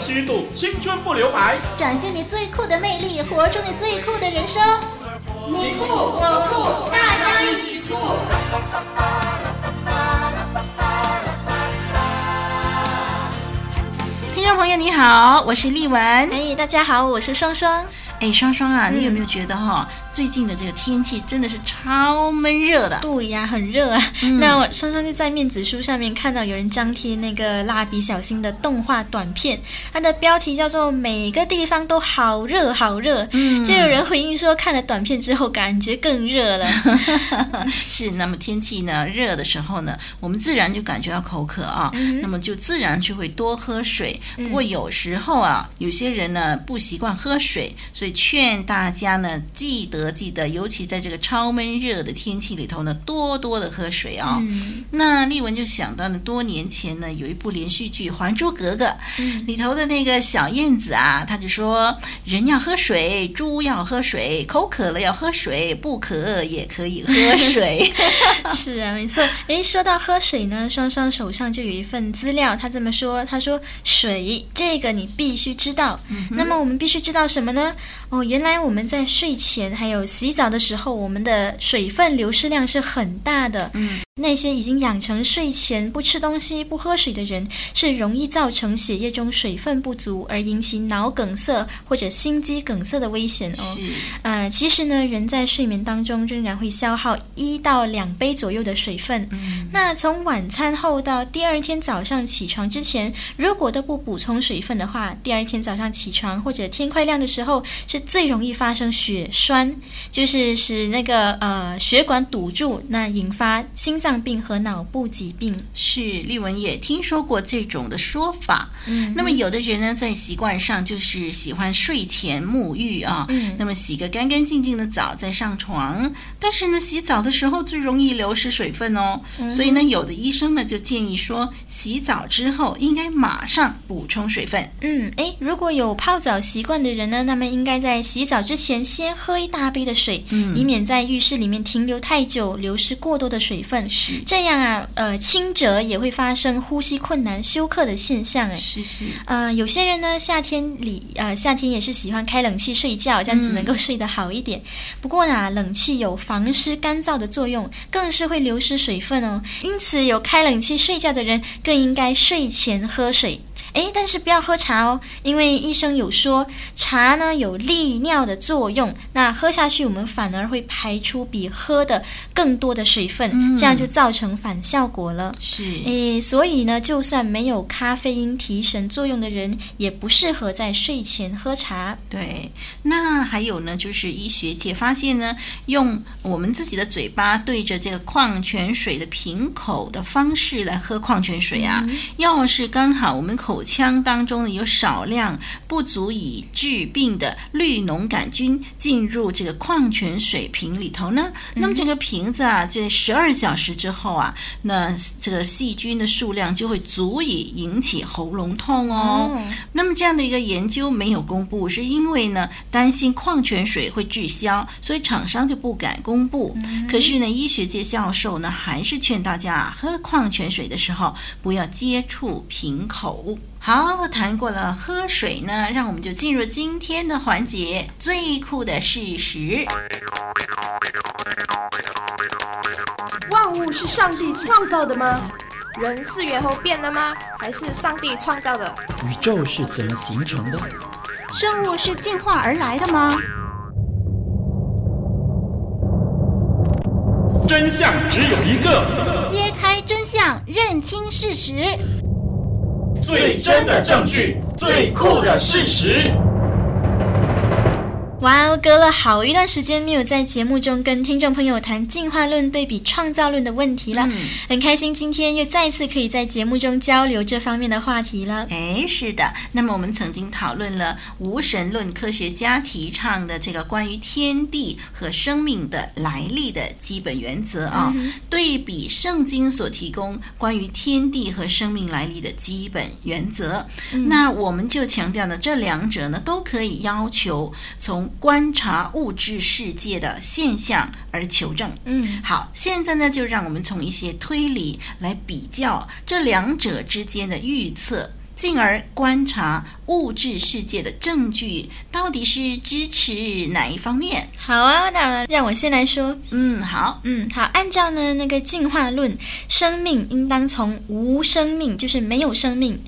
虚度，青春不留白，展现你最酷的魅力，活出你最酷的人生。你酷我酷，大家一起酷！听众朋友你好，我是丽文。哎，大家好，我是双双。哎，双双啊，你有没有觉得哈、嗯，最近的这个天气真的是超闷热的？对呀，很热啊。嗯、那我双双就在面子书上面看到有人张贴那个蜡笔小新的动画短片，它的标题叫做“每个地方都好热好热”。嗯，就有人回应说，看了短片之后感觉更热了。是，那么天气呢热的时候呢，我们自然就感觉到口渴啊，嗯、那么就自然就会多喝水。不过有时候啊，有些人呢不习惯喝水，所以。劝大家呢，记得记得，尤其在这个超闷热的天气里头呢，多多的喝水啊、哦嗯。那丽文就想到了多年前呢，有一部连续剧《还珠格格》嗯，里头的那个小燕子啊，她就说：“人要喝水，猪要喝水，口渴了要喝水，不渴也可以喝水。”是啊，没错。诶，说到喝水呢，双双手上就有一份资料，他这么说：“他说水这个你必须知道。嗯”那么我们必须知道什么呢？哦，原来我们在睡前还有洗澡的时候，我们的水分流失量是很大的。嗯。那些已经养成睡前不吃东西、不喝水的人，是容易造成血液中水分不足而引起脑梗塞或者心肌梗塞的危险哦。是，呃，其实呢，人在睡眠当中仍然会消耗一到两杯左右的水分。嗯，那从晚餐后到第二天早上起床之前，如果都不补充水分的话，第二天早上起床或者天快亮的时候，是最容易发生血栓，就是使那个呃血管堵住，那引发心脏。病和脑部疾病是丽文也听说过这种的说法。嗯，那么有的人呢，在习惯上就是喜欢睡前沐浴啊，嗯，那么洗个干干净净的澡再上床。但是呢，洗澡的时候最容易流失水分哦，嗯，所以呢，有的医生呢就建议说，洗澡之后应该马上补充水分。嗯，诶，如果有泡澡习惯的人呢，那么应该在洗澡之前先喝一大杯的水，嗯，以免在浴室里面停留太久，流失过多的水分。这样啊，呃，轻者也会发生呼吸困难、休克的现象。哎，是是。呃，有些人呢，夏天里呃，夏天也是喜欢开冷气睡觉，这样子能够睡得好一点。嗯、不过呢，冷气有防湿干燥的作用，更是会流失水分哦。因此，有开冷气睡觉的人更应该睡前喝水。诶，但是不要喝茶哦，因为医生有说茶呢有利尿的作用，那喝下去我们反而会排出比喝的更多的水分，嗯、这样就造成反效果了。是，诶，所以呢，就算没有咖啡因提神作用的人，也不适合在睡前喝茶。对，那还有呢，就是医学界发现呢，用我们自己的嘴巴对着这个矿泉水的瓶口的方式来喝矿泉水啊，嗯、要是刚好我们口口腔当中呢，有少量不足以治病的绿脓杆菌进入这个矿泉水瓶里头呢，那么这个瓶子啊，这十二小时之后啊，那这个细菌的数量就会足以引起喉咙痛哦。那么这样的一个研究没有公布，是因为呢担心矿泉水会滞销，所以厂商就不敢公布。可是呢，医学界教授呢还是劝大家喝矿泉水的时候不要接触瓶口。好，谈过了喝水呢，让我们就进入今天的环节——最酷的事实。万物是上帝创造的吗？人是猿猴变的吗？还是上帝创造的？宇宙是怎么形成的？生物是进化而来的吗？真相只有一个，揭开真相，认清事实。最真的证据，最酷的事实。哇哦，隔了好一段时间没有在节目中跟听众朋友谈进化论对比创造论的问题了，嗯，很开心今天又再次可以在节目中交流这方面的话题了。哎，是的，那么我们曾经讨论了无神论科学家提倡的这个关于天地和生命的来历的基本原则啊，嗯，对比圣经所提供关于天地和生命来历的基本原则，嗯，那我们就强调呢，这两者呢都可以要求从观察物质世界的现象而求证。嗯，好，现在呢，就让我们从一些推理来比较这两者之间的预测。进而观察物质世界的证据到底是支持哪一方面。好啊，那让我先来说。嗯，好，嗯，好，按照呢那个进化论，生命应当从无生命，就是没有生命。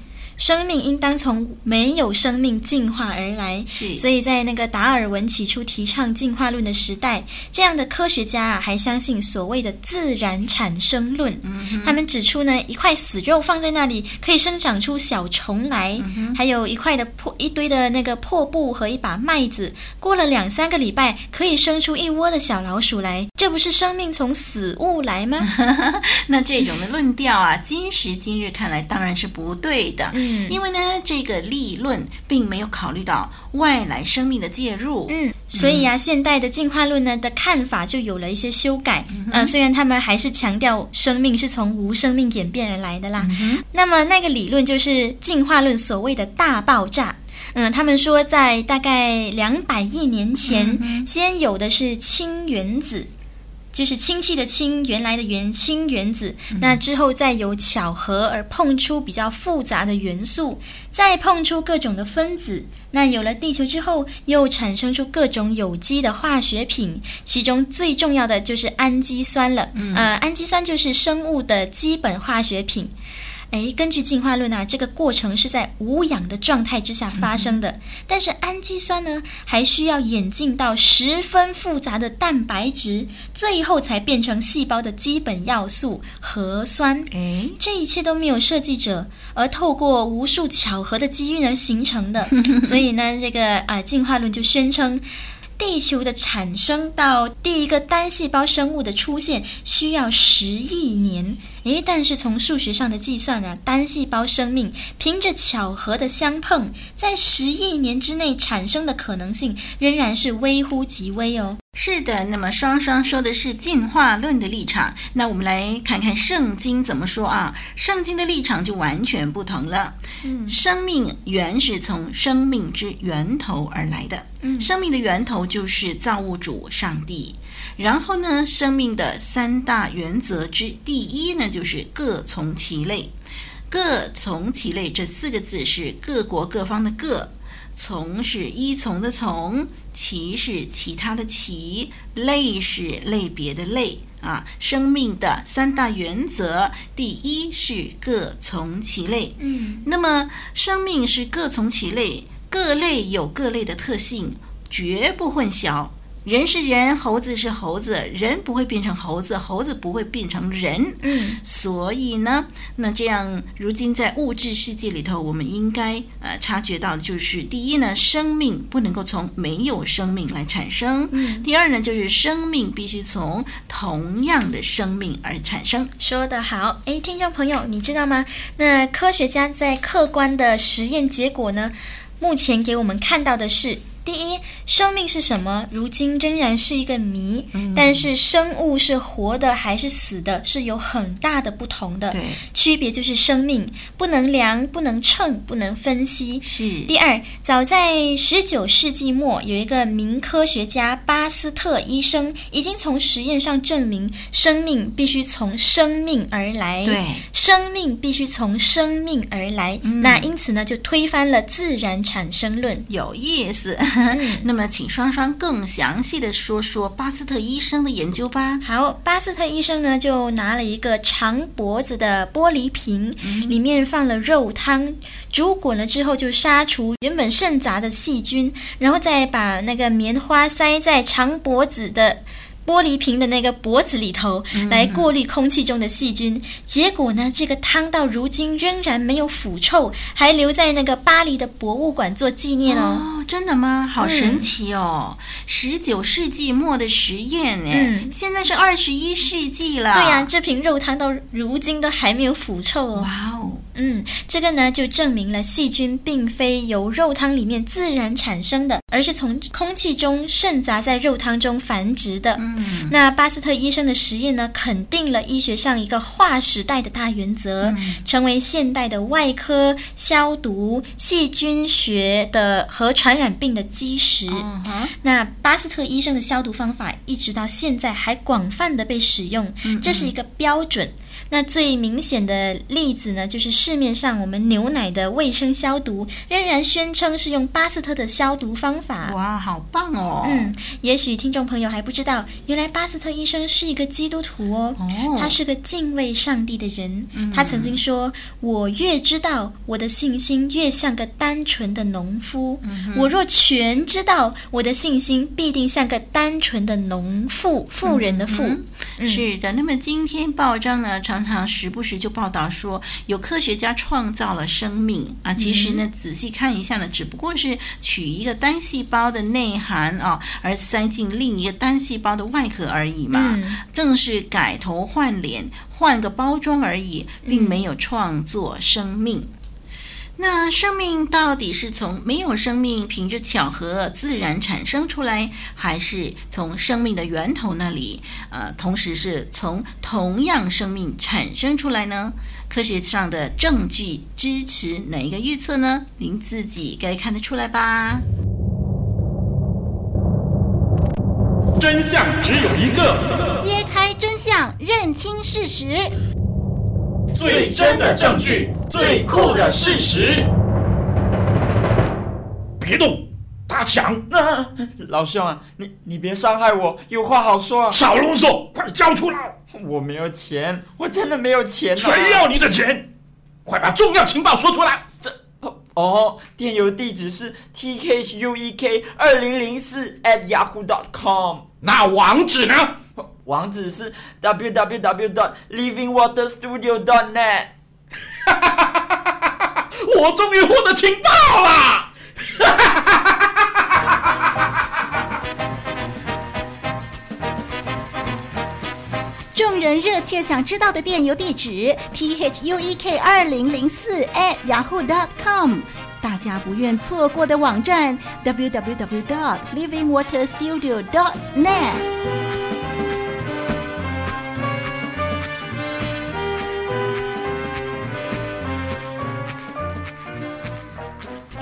生命应当从没有生命进化而来，是。所以在那个达尔文起初提倡进化论的时代，这样的科学家啊，还相信所谓的自然产生论。嗯，他们指出呢，一块死肉放在那里可以生长出小虫来，嗯，还有一块的破一堆的那个破布和一把麦子，过了两三个礼拜可以生出一窝的小老鼠来，这不是生命从死物来吗？那这种的论调啊，今时今日看来当然是不对的。嗯。因为呢，这个立论并没有考虑到外来生命的介入，嗯，所以啊，现代的进化论呢的看法就有了一些修改，嗯、呃，虽然他们还是强调生命是从无生命演变而来的啦，嗯、那么那个理论就是进化论所谓的大爆炸，嗯、呃，他们说在大概两百亿年前，嗯、先有的是氢原子。就是氢气的氢，原来的原氢原子，那之后再有巧合而碰出比较复杂的元素，再碰出各种的分子，那有了地球之后，又产生出各种有机的化学品，其中最重要的就是氨基酸了。嗯、呃，氨基酸就是生物的基本化学品。哎，根据进化论啊，这个过程是在无氧的状态之下发生的。嗯、但是氨基酸呢，还需要演进到十分复杂的蛋白质，最后才变成细胞的基本要素核酸。哎，这一切都没有设计者，而透过无数巧合的机遇而形成的。所以呢，这个啊、呃，进化论就宣称。地球的产生到第一个单细胞生物的出现需要十亿年，诶，但是从数学上的计算呢，单细胞生命凭着巧合的相碰，在十亿年之内产生的可能性仍然是微乎其微哦。是的，那么双双说的是进化论的立场，那我们来看看圣经怎么说啊？圣经的立场就完全不同了。嗯，生命原是从生命之源头而来的。嗯，生命的源头就是造物主上帝。然后呢，生命的三大原则之第一呢，就是各从其类。各从其类这四个字是各国各方的各。从是依从的从，其是其他的其，类是类别的类啊。生命的三大原则，第一是各从其类。嗯，那么生命是各从其类，各类有各类的特性，绝不混淆。人是人，猴子是猴子，人不会变成猴子，猴子不会变成人。嗯，所以呢，那这样，如今在物质世界里头，我们应该呃察觉到的就是，第一呢，生命不能够从没有生命来产生；嗯，第二呢，就是生命必须从同样的生命而产生。说得好，诶，听众朋友，你知道吗？那科学家在客观的实验结果呢，目前给我们看到的是。第一，生命是什么？如今仍然是一个谜。嗯、但是，生物是活的还是死的，是有很大的不同的。对，区别就是生命不能量、不能称、不能分析。是。第二，早在十九世纪末，有一个名科学家巴斯特医生已经从实验上证明，生命必须从生命而来。对，生命必须从生命而来。嗯、那因此呢，就推翻了自然产生论。有意思。那么，请双双更详细的说说巴斯特医生的研究吧。好，巴斯特医生呢，就拿了一个长脖子的玻璃瓶，嗯、里面放了肉汤，煮滚了之后，就杀除原本剩杂的细菌，然后再把那个棉花塞在长脖子的。玻璃瓶的那个脖子里头，来过滤空气中的细菌。嗯、结果呢，这个汤到如今仍然没有腐臭，还留在那个巴黎的博物馆做纪念哦。哦，真的吗？好神奇哦！十九、嗯、世纪末的实验呢，嗯、现在是二十一世纪了。对呀、啊，这瓶肉汤到如今都还没有腐臭哦。哇哦！嗯，这个呢就证明了细菌并非由肉汤里面自然产生的，而是从空气中渗杂在肉汤中繁殖的。嗯，那巴斯特医生的实验呢，肯定了医学上一个划时代的大原则，嗯、成为现代的外科、消毒、细菌学的和传传染病的基石。那巴斯特医生的消毒方法一直到现在还广泛的被使用，这是一个标准。那最明显的例子呢，就是市面上我们牛奶的卫生消毒，仍然宣称是用巴斯特的消毒方法。哇，好棒哦！嗯，也许听众朋友还不知道，原来巴斯特医生是一个基督徒哦。哦，他是个敬畏上帝的人。嗯，他曾经说：“我越知道我的信心，越像个单纯的农夫。嗯，我若全知道我的信心，必定像个单纯的农妇，妇人的妇。嗯”嗯，是的。那么今天报章呢，常常时不时就报道说，有科学家创造了生命啊。其实呢，仔细看一下呢，只不过是取一个单细胞的内涵啊，而塞进另一个单细胞的外壳而已嘛。嗯，正是改头换脸，换个包装而已，并没有创作生命。那生命到底是从没有生命，凭着巧合自然产生出来，还是从生命的源头那里，呃，同时是从同样生命产生出来呢？科学上的证据支持哪一个预测呢？您自己该看得出来吧。真相只有一个，揭开真相，认清事实。最真的证据，最酷的事实。别动，打抢！啊，老兄啊，你你别伤害我，有话好说。少啰嗦，快交出来！我没有钱，我真的没有钱啊。谁要你的钱？快把重要情报说出来！这哦，电邮地址是 t k h u e k 二零零四 at yahoo dot com。那网址呢？网址是 www dot livingwaterstudio dot net。我终于获得情报了！众人热切想知道的电邮地址 t h u e k 二零零四 at yahoo dot com，大家不愿错过的网站 www dot livingwaterstudio dot net。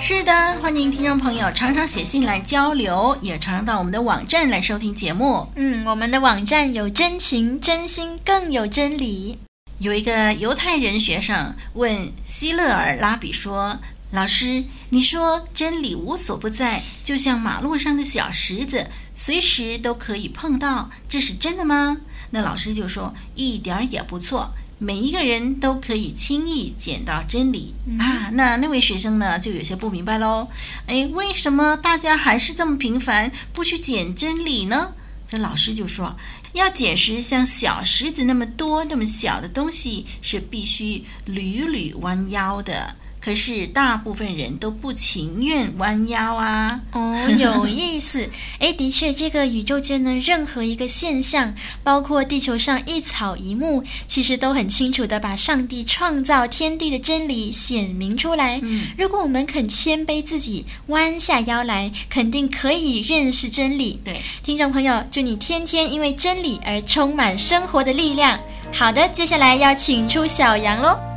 是的，欢迎听众朋友常常写信来交流，也常常到我们的网站来收听节目。嗯，我们的网站有真情、真心，更有真理。有一个犹太人学生问希勒尔拉比说：“老师，你说真理无所不在，就像马路上的小石子，随时都可以碰到，这是真的吗？”那老师就说：“一点儿也不错。”每一个人都可以轻易捡到真理、嗯、啊！那那位学生呢，就有些不明白喽。哎，为什么大家还是这么频繁，不去捡真理呢？这老师就说，要捡拾像小石子那么多、那么小的东西，是必须屡屡弯腰的。可是大部分人都不情愿弯腰啊！哦，有意思。诶，的确，这个宇宙间的任何一个现象，包括地球上一草一木，其实都很清楚的把上帝创造天地的真理显明出来。嗯，如果我们肯谦卑自己，弯下腰来，肯定可以认识真理。对，听众朋友，祝你天天因为真理而充满生活的力量。好的，接下来要请出小羊喽。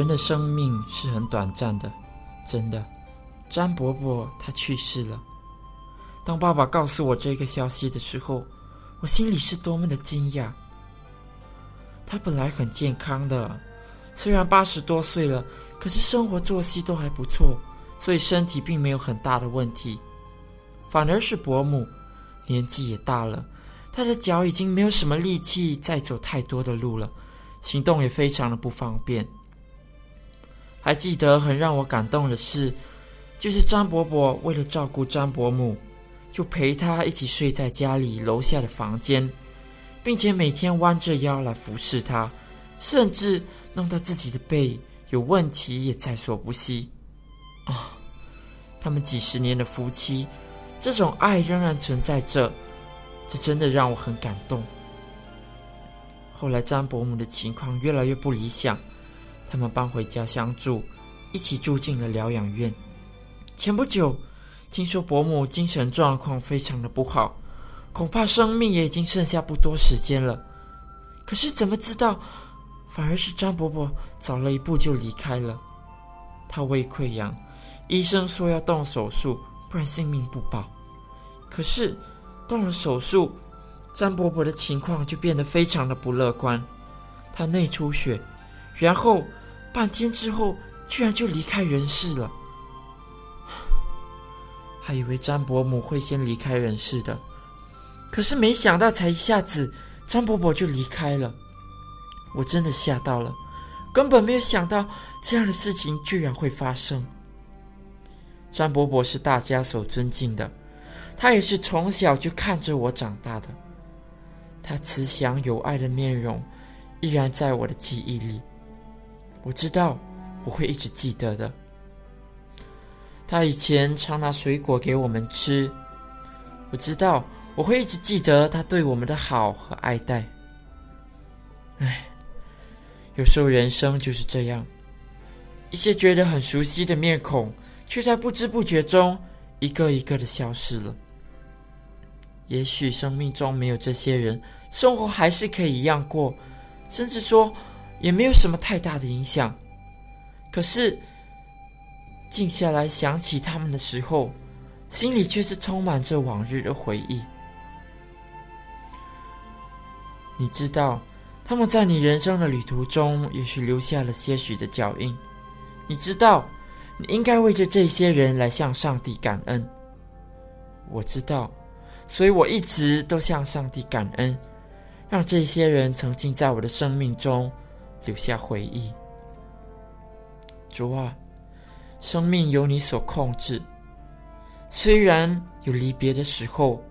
人的生命是很短暂的，真的。詹伯伯他去世了。当爸爸告诉我这个消息的时候，我心里是多么的惊讶。他本来很健康的，虽然八十多岁了，可是生活作息都还不错，所以身体并没有很大的问题。反而是伯母，年纪也大了，她的脚已经没有什么力气再走太多的路了，行动也非常的不方便。还记得很让我感动的事，就是张伯伯为了照顾张伯母，就陪她一起睡在家里楼下的房间，并且每天弯着腰来服侍她，甚至弄到自己的背有问题也在所不惜。啊、他们几十年的夫妻，这种爱仍然存在着，这真的让我很感动。后来张伯母的情况越来越不理想。他们搬回家乡住，一起住进了疗养院。前不久，听说伯母精神状况非常的不好，恐怕生命也已经剩下不多时间了。可是怎么知道，反而是张伯伯早了一步就离开了。他胃溃疡，医生说要动手术，不然性命不保。可是动了手术，张伯伯的情况就变得非常的不乐观，他内出血，然后半天之后居然就离开人世了。还以为张伯母会先离开人世的，可是没想到才一下子，张伯伯就离开了。我真的吓到了，根本没有想到这样的事情居然会发生。张伯伯是大家所尊敬的，他也是从小就看着我长大的。他慈祥有爱的面容依然在我的记忆里，我知道我会一直记得的。他以前常拿水果给我们吃，我知道我会一直记得他对我们的好和爱戴。唉，有时候人生就是这样，一些觉得很熟悉的面孔，却在不知不觉中一个一个的消失了。也许生命中没有这些人，生活还是可以一样过，甚至说也没有什么太大的影响。可是，静下来想起他们的时候，心里却是充满着往日的回忆。你知道，他们在你人生的旅途中，也许留下了些许的脚印。你知道，你应该为着这些人来向上帝感恩。我知道，所以我一直都向上帝感恩，让这些人曾经在我的生命中留下回忆。主啊。生命由你所控制，虽然有离别的时候，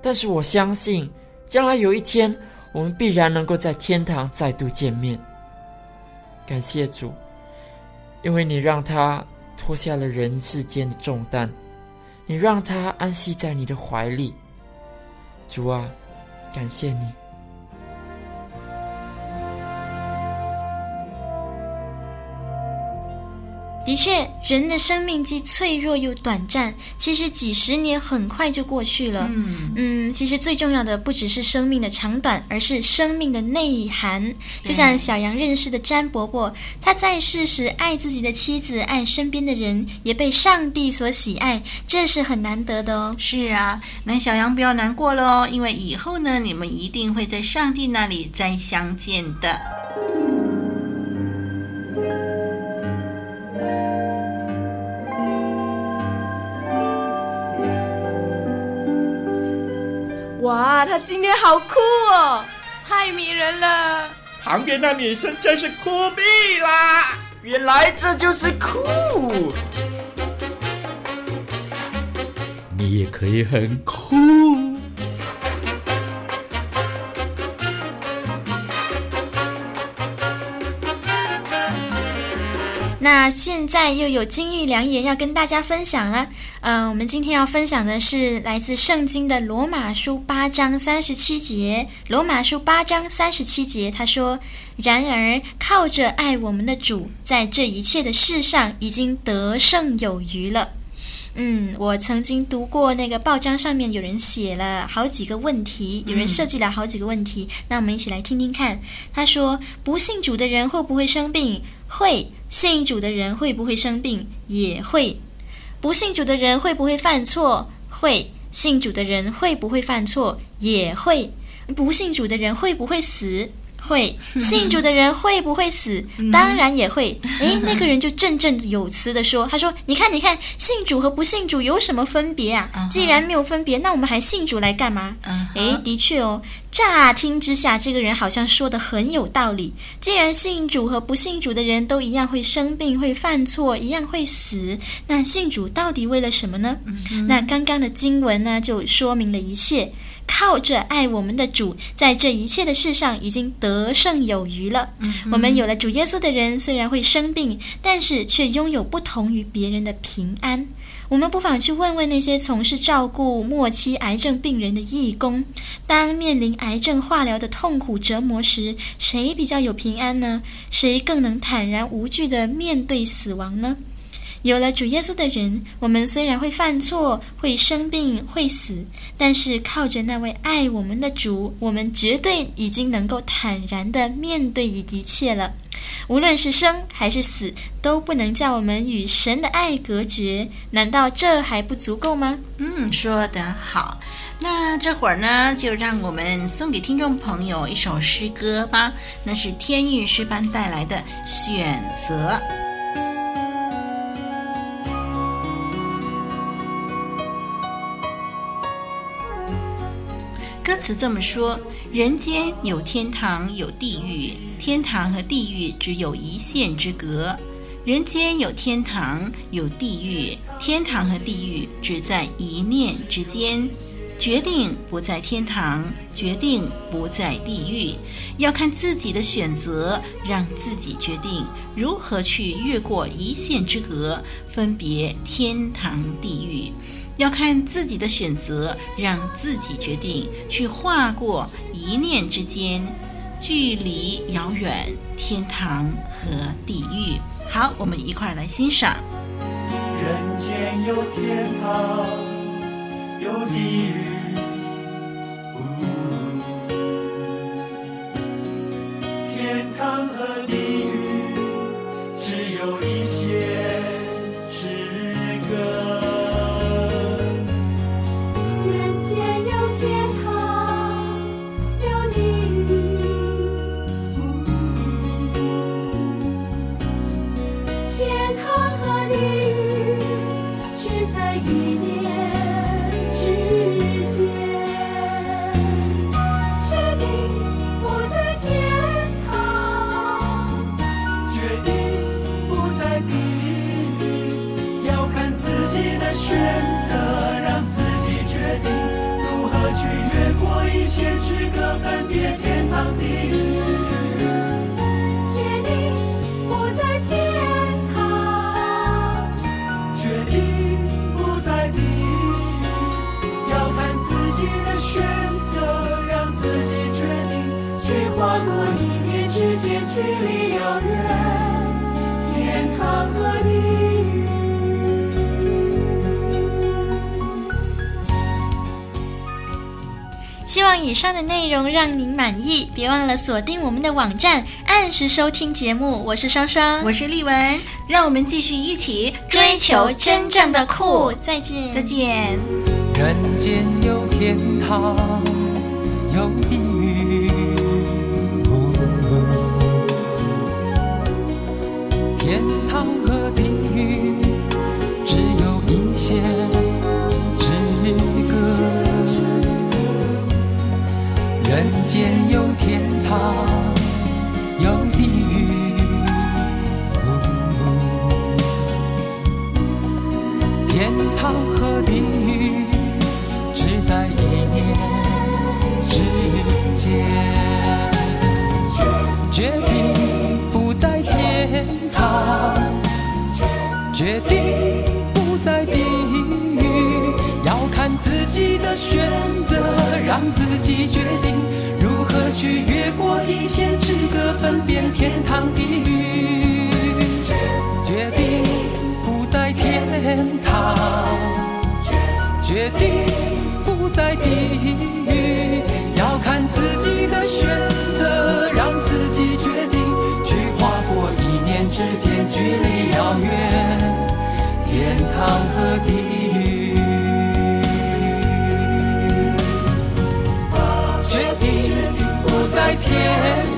但是我相信，将来有一天，我们必然能够在天堂再度见面。感谢主，因为你让他脱下了人世间的重担，你让他安息在你的怀里。主啊，感谢你。的确，人的生命既脆弱又短暂。其实几十年很快就过去了。嗯嗯，其实最重要的不只是生命的长短，而是生命的内涵。就像小杨认识的詹伯伯，他在世时爱自己的妻子，爱身边的人，也被上帝所喜爱，这是很难得的哦。是啊，那小杨不要难过了哦，因为以后呢，你们一定会在上帝那里再相见的。哇，他今天好酷哦，太迷人了！旁边那女生真是酷毙啦！原来这就是酷，你也可以很酷。那现在又有金玉良言要跟大家分享了。嗯、我们今天要分享的是来自圣经的罗马书八章三十七节。罗马书八章三十七节，他说：“然而靠着爱我们的主，在这一切的事上已经得胜有余了。”嗯，我曾经读过那个报章上面有人写了好几个问题，有人设计了好几个问题。那我们一起来听听看。他说：“不信主的人会不会生病？”会。信主的人会不会生病？也会。不信主的人会不会犯错？会。信主的人会不会犯错？也会。不信主的人会不会死？会。信主的人会不会死？当然也会。诶，那个人就振振有词的说：“他说，你看，你看，信主和不信主有什么分别啊？既然没有分别，那我们还信主来干嘛？”诶，的确哦。乍听之下，这个人好像说的很有道理。既然信主和不信主的人都一样会生病、会犯错、一样会死，那信主到底为了什么呢？嗯、那刚刚的经文呢，就说明了一切。靠着爱我们的主，在这一切的事上已经得胜有余了。嗯、我们有了主耶稣的人，虽然会生病，但是却拥有不同于别人的平安。我们不妨去问问那些从事照顾末期癌症病人的义工，当面临癌症化疗的痛苦折磨时，谁比较有平安呢？谁更能坦然无惧地面对死亡呢？有了主耶稣的人，我们虽然会犯错、会生病、会死，但是靠着那位爱我们的主，我们绝对已经能够坦然地面对一切了。无论是生还是死，都不能叫我们与神的爱隔绝。难道这还不足够吗？嗯，说得好。那这会儿呢，就让我们送给听众朋友一首诗歌吧。那是天韵诗班带来的《选择》。歌词这么说：人间有天堂，有地狱，天堂和地狱只有一线之隔。人间有天堂，有地狱，天堂和地狱只在一念之间。决定不在天堂，决定不在地狱，要看自己的选择，让自己决定如何去越过一线之隔，分别天堂地狱。要看自己的选择，让自己决定去划过一念之间，距离遥远，天堂和地狱。好，我们一块儿来欣赏。人间有天堂，有地狱，仙之隔，分别天堂地狱，决定不在天堂，决定不在地狱，要看自己的选择，让自己决定，去跨过一念之间，距离遥远。望以上的内容让您满意，别忘了锁定我们的网站，按时收听节目。我是双双，我是丽文，让我们继续一起追求真正的酷。再见，再见。人间有天堂，有地狱。天堂和地狱只有一线人间有天堂，有地狱，天堂和地狱只在一念之间，决定不在天。堂决定不在地，自己的选择，让自己决定如何去越过一线之隔，分辨天堂地狱。决定不在天堂，决定不在地狱，要看自己的选择，让自己决定去跨过一念。之间距离遥远，天堂和地天。